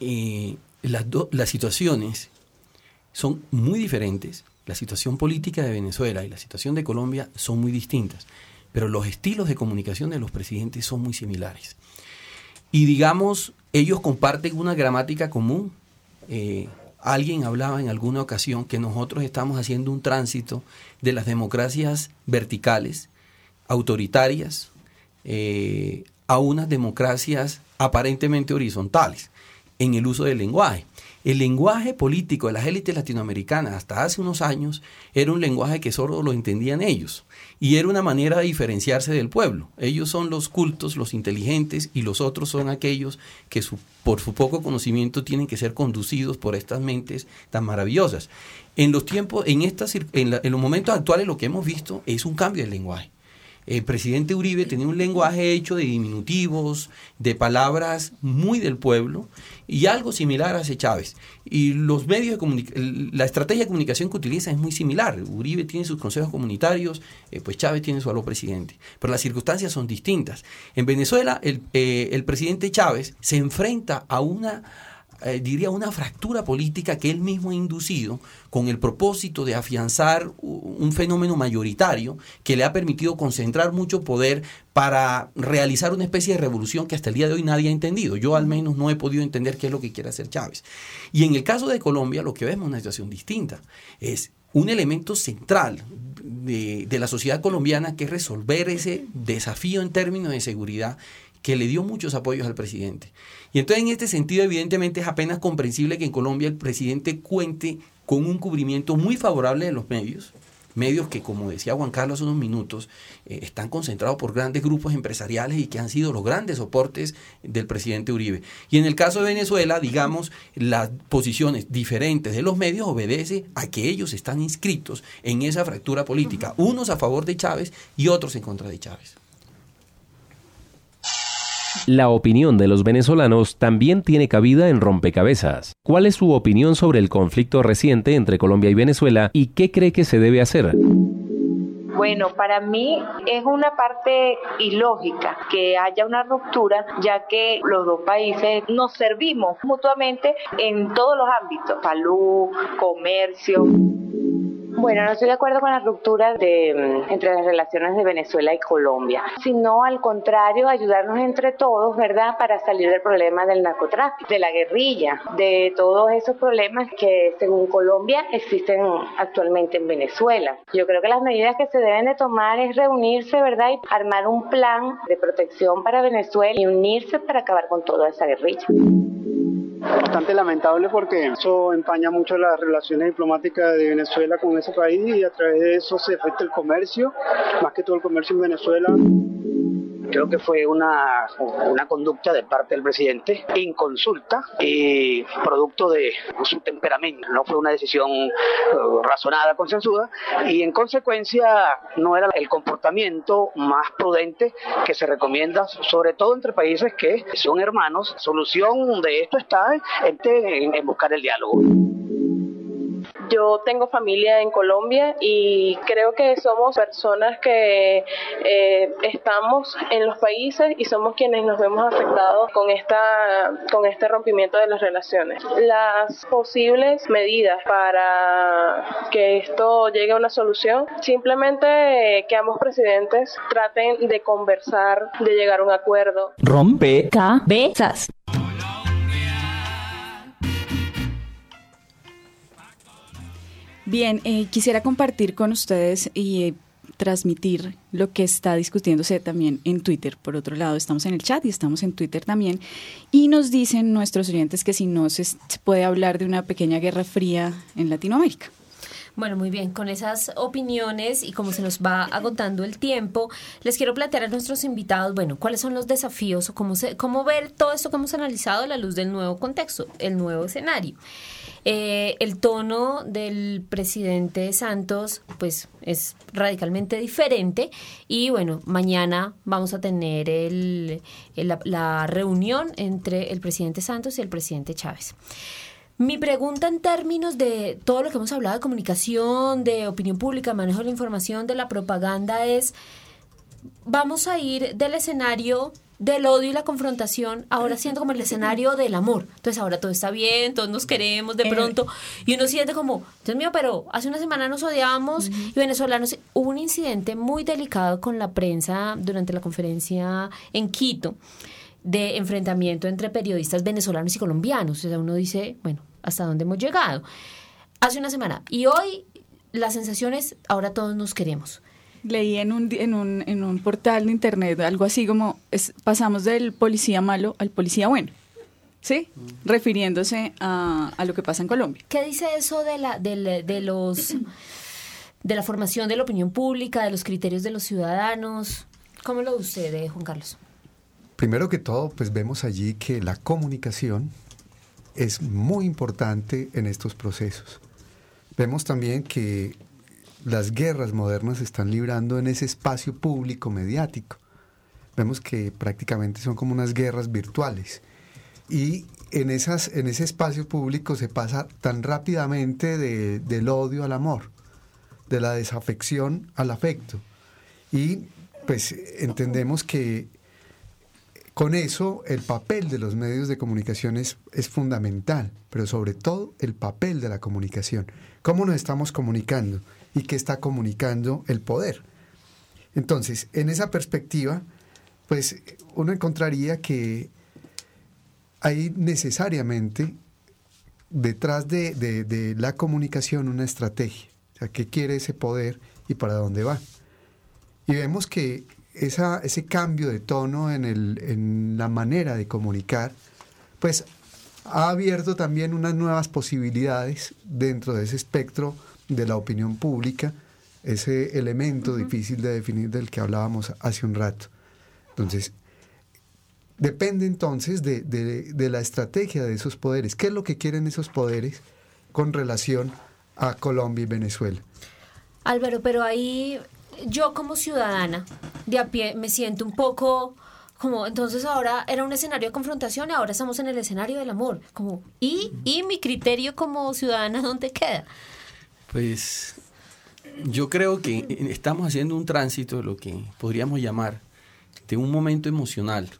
eh, las, las situaciones son muy diferentes. La situación política de Venezuela y la situación de Colombia son muy distintas, pero los estilos de comunicación de los presidentes son muy similares. Y digamos, ellos comparten una gramática común. Eh, alguien hablaba en alguna ocasión que nosotros estamos haciendo un tránsito de las democracias verticales, autoritarias, eh, a unas democracias aparentemente horizontales en el uso del lenguaje. El lenguaje político de las élites latinoamericanas hasta hace unos años era un lenguaje que solo lo entendían ellos y era una manera de diferenciarse del pueblo. Ellos son los cultos, los inteligentes y los otros son aquellos que por su poco conocimiento tienen que ser conducidos por estas mentes tan maravillosas. En los tiempos, en, estas, en los momentos actuales lo que hemos visto es un cambio del lenguaje el presidente Uribe tenía un lenguaje hecho de diminutivos, de palabras muy del pueblo, y algo similar hace Chávez. Y los medios de la estrategia de comunicación que utiliza es muy similar. Uribe tiene sus consejos comunitarios, eh, pues Chávez tiene su aló presidente. Pero las circunstancias son distintas. En Venezuela, el, eh, el presidente Chávez se enfrenta a una eh, diría, una fractura política que él mismo ha inducido con el propósito de afianzar un fenómeno mayoritario que le ha permitido concentrar mucho poder para realizar una especie de revolución que hasta el día de hoy nadie ha entendido. Yo al menos no he podido entender qué es lo que quiere hacer Chávez. Y en el caso de Colombia lo que vemos es una situación distinta. Es un elemento central de, de la sociedad colombiana que es resolver ese desafío en términos de seguridad que le dio muchos apoyos al presidente. Y entonces en este sentido evidentemente es apenas comprensible que en Colombia el presidente cuente con un cubrimiento muy favorable de los medios, medios que, como decía Juan Carlos hace unos minutos, eh, están concentrados por grandes grupos empresariales y que han sido los grandes soportes del presidente Uribe. Y en el caso de Venezuela, digamos, las posiciones diferentes de los medios obedece a que ellos están inscritos en esa fractura política, unos a favor de Chávez y otros en contra de Chávez. La opinión de los venezolanos también tiene cabida en Rompecabezas. ¿Cuál es su opinión sobre el conflicto reciente entre Colombia y Venezuela y qué cree que se debe hacer? Bueno, para mí es una parte ilógica que haya una ruptura, ya que los dos países nos servimos mutuamente en todos los ámbitos, salud, comercio. Bueno, no estoy de acuerdo con la ruptura de, mm, entre las relaciones de Venezuela y Colombia, sino al contrario, ayudarnos entre todos, ¿verdad?, para salir del problema del narcotráfico, de la guerrilla, de todos esos problemas que, según Colombia, existen actualmente en Venezuela. Yo creo que las medidas que se deben de tomar es reunirse, ¿verdad?, y armar un plan de protección para Venezuela y unirse para acabar con toda esa guerrilla. Bastante lamentable porque eso empaña mucho las relaciones diplomáticas de Venezuela con ese país y a través de eso se afecta el comercio, más que todo el comercio en Venezuela. Creo que fue una, una conducta de parte del presidente inconsulta y producto de su temperamento. No fue una decisión eh, razonada, consensuada y en consecuencia no era el comportamiento más prudente que se recomienda, sobre todo entre países que son hermanos. Solución de esto está en, en buscar el diálogo. Yo tengo familia en Colombia y creo que somos personas que eh, estamos en los países y somos quienes nos vemos afectados con esta con este rompimiento de las relaciones. Las posibles medidas para que esto llegue a una solución, simplemente que ambos presidentes traten de conversar, de llegar a un acuerdo. Rompe cabezas. Bien, eh, quisiera compartir con ustedes y eh, transmitir lo que está discutiéndose también en Twitter. Por otro lado, estamos en el chat y estamos en Twitter también. Y nos dicen nuestros oyentes que si no se puede hablar de una pequeña guerra fría en Latinoamérica. Bueno, muy bien, con esas opiniones y como se nos va agotando el tiempo, les quiero plantear a nuestros invitados, bueno, cuáles son los desafíos o cómo, se, cómo ver todo esto que hemos analizado a la luz del nuevo contexto, el nuevo escenario. Eh, el tono del presidente Santos, pues, es radicalmente diferente y bueno, mañana vamos a tener el, la reunión entre el presidente Santos y el presidente Chávez. Mi pregunta en términos de todo lo que hemos hablado de comunicación, de opinión pública, manejo de la información, de la propaganda es, vamos a ir del escenario del odio y la confrontación, ahora siento como el escenario del amor. Entonces ahora todo está bien, todos nos queremos de eh. pronto, y uno siente como, Dios mío, pero hace una semana nos odiamos y venezolanos, hubo un incidente muy delicado con la prensa durante la conferencia en Quito de enfrentamiento entre periodistas venezolanos y colombianos. O sea, uno dice, bueno, hasta dónde hemos llegado. Hace una semana. Y hoy la sensación es, ahora todos nos queremos. Leí en un, en un, en un portal de internet algo así como, es, pasamos del policía malo al policía bueno. ¿Sí? Refiriéndose a, a, lo que pasa en Colombia. ¿Qué dice eso de, la, de, de, los, de la formación de la opinión pública, de los criterios de los ciudadanos? ¿Cómo lo usted, Juan Carlos? Primero que todo, pues vemos allí que la comunicación es muy importante en estos procesos. Vemos también que las guerras modernas se están librando en ese espacio público mediático. Vemos que prácticamente son como unas guerras virtuales. Y en, esas, en ese espacio público se pasa tan rápidamente del odio al amor, de la desafección al afecto. Y pues entendemos que con eso, el papel de los medios de comunicación es, fundamental, pero sobre todo el papel de la comunicación. ¿Cómo nos estamos comunicando? ¿Y qué está comunicando el poder? Entonces, en esa perspectiva, pues uno encontraría que hay necesariamente detrás de, de la comunicación una estrategia. O sea, ¿qué quiere ese poder y para dónde va? Y vemos que esa, ese cambio de tono en, el, en la manera de comunicar, pues ha abierto también unas nuevas posibilidades dentro de ese espectro de la opinión pública, ese elemento difícil de definir del que hablábamos hace un rato. Entonces, depende entonces de, de, la estrategia de esos poderes. ¿Qué es lo que quieren esos poderes con relación a Colombia y Venezuela? Álvaro, pero ahí yo como ciudadana de a pie me siento un poco como entonces ahora era un escenario de confrontación y ahora estamos en el escenario del amor como y y mi criterio como ciudadana dónde queda pues yo creo que estamos haciendo un tránsito lo que podríamos llamar de un momento emocional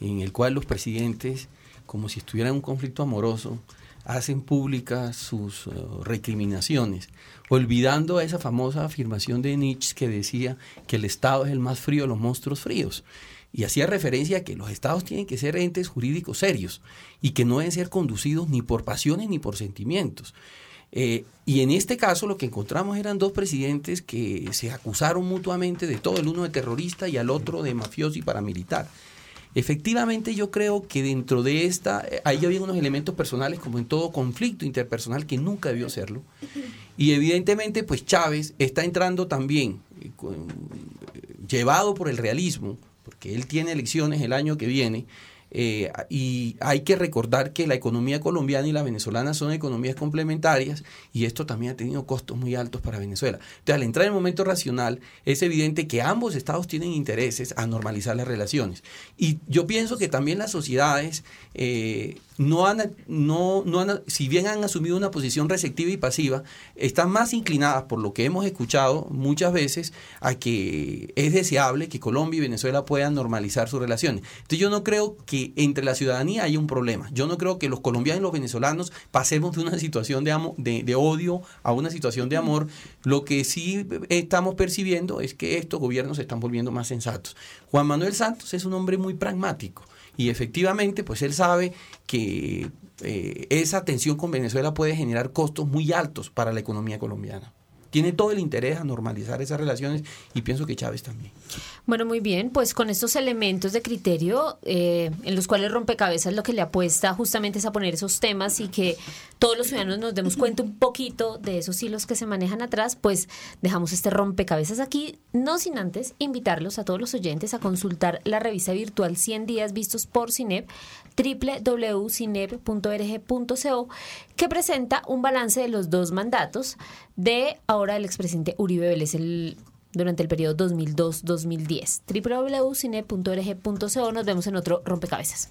en el cual los presidentes como si estuvieran en un conflicto amoroso hacen públicas sus uh, recriminaciones, olvidando esa famosa afirmación de Nietzsche que decía que el Estado es el más frío de los monstruos fríos. Y hacía referencia a que los estados tienen que ser entes jurídicos serios y que no deben ser conducidos ni por pasiones ni por sentimientos. Eh, y en este caso lo que encontramos eran dos presidentes que se acusaron mutuamente de todo, el uno de terrorista y al otro de mafioso y paramilitar. Efectivamente, yo creo que dentro de esta, eh, ahí había unos elementos personales, como en todo conflicto interpersonal, que nunca debió serlo. Y evidentemente, pues Chávez está entrando también, eh, llevado por el realismo, porque él tiene elecciones el año que viene, eh, y hay que recordar que la economía colombiana y la venezolana son economías complementarias y esto también ha tenido costos muy altos para Venezuela. Entonces, al entrar en el momento racional, es evidente que ambos estados tienen intereses a normalizar las relaciones. Y yo pienso que también las sociedades, eh, no han, no, no han, si bien han asumido una posición receptiva y pasiva, están más inclinadas, por lo que hemos escuchado muchas veces, a que es deseable que Colombia y Venezuela puedan normalizar sus relaciones. Entonces yo no creo que entre la ciudadanía haya un problema. Yo no creo que los colombianos y los venezolanos pasemos de una situación de, amo, de, de odio a una situación de amor. Lo que sí estamos percibiendo es que estos gobiernos se están volviendo más sensatos. Juan Manuel Santos es un hombre muy pragmático y efectivamente, pues él sabe que eh, esa tensión con Venezuela puede generar costos muy altos para la economía colombiana tiene todo el interés a normalizar esas relaciones y pienso que Chávez también. Bueno, muy bien, pues con estos elementos de criterio eh, en los cuales rompecabezas lo que le apuesta justamente es a poner esos temas y que todos los ciudadanos nos demos cuenta un poquito de esos hilos que se manejan atrás, pues dejamos este rompecabezas aquí, no sin antes invitarlos a todos los oyentes a consultar la revista virtual 100 días vistos por CINEP, www.cinep.org.co, que presenta un balance de los dos mandatos de ahora el expresidente Uribe Vélez el, durante el periodo 2002-2010. www.cine.org.co. Nos vemos en otro rompecabezas.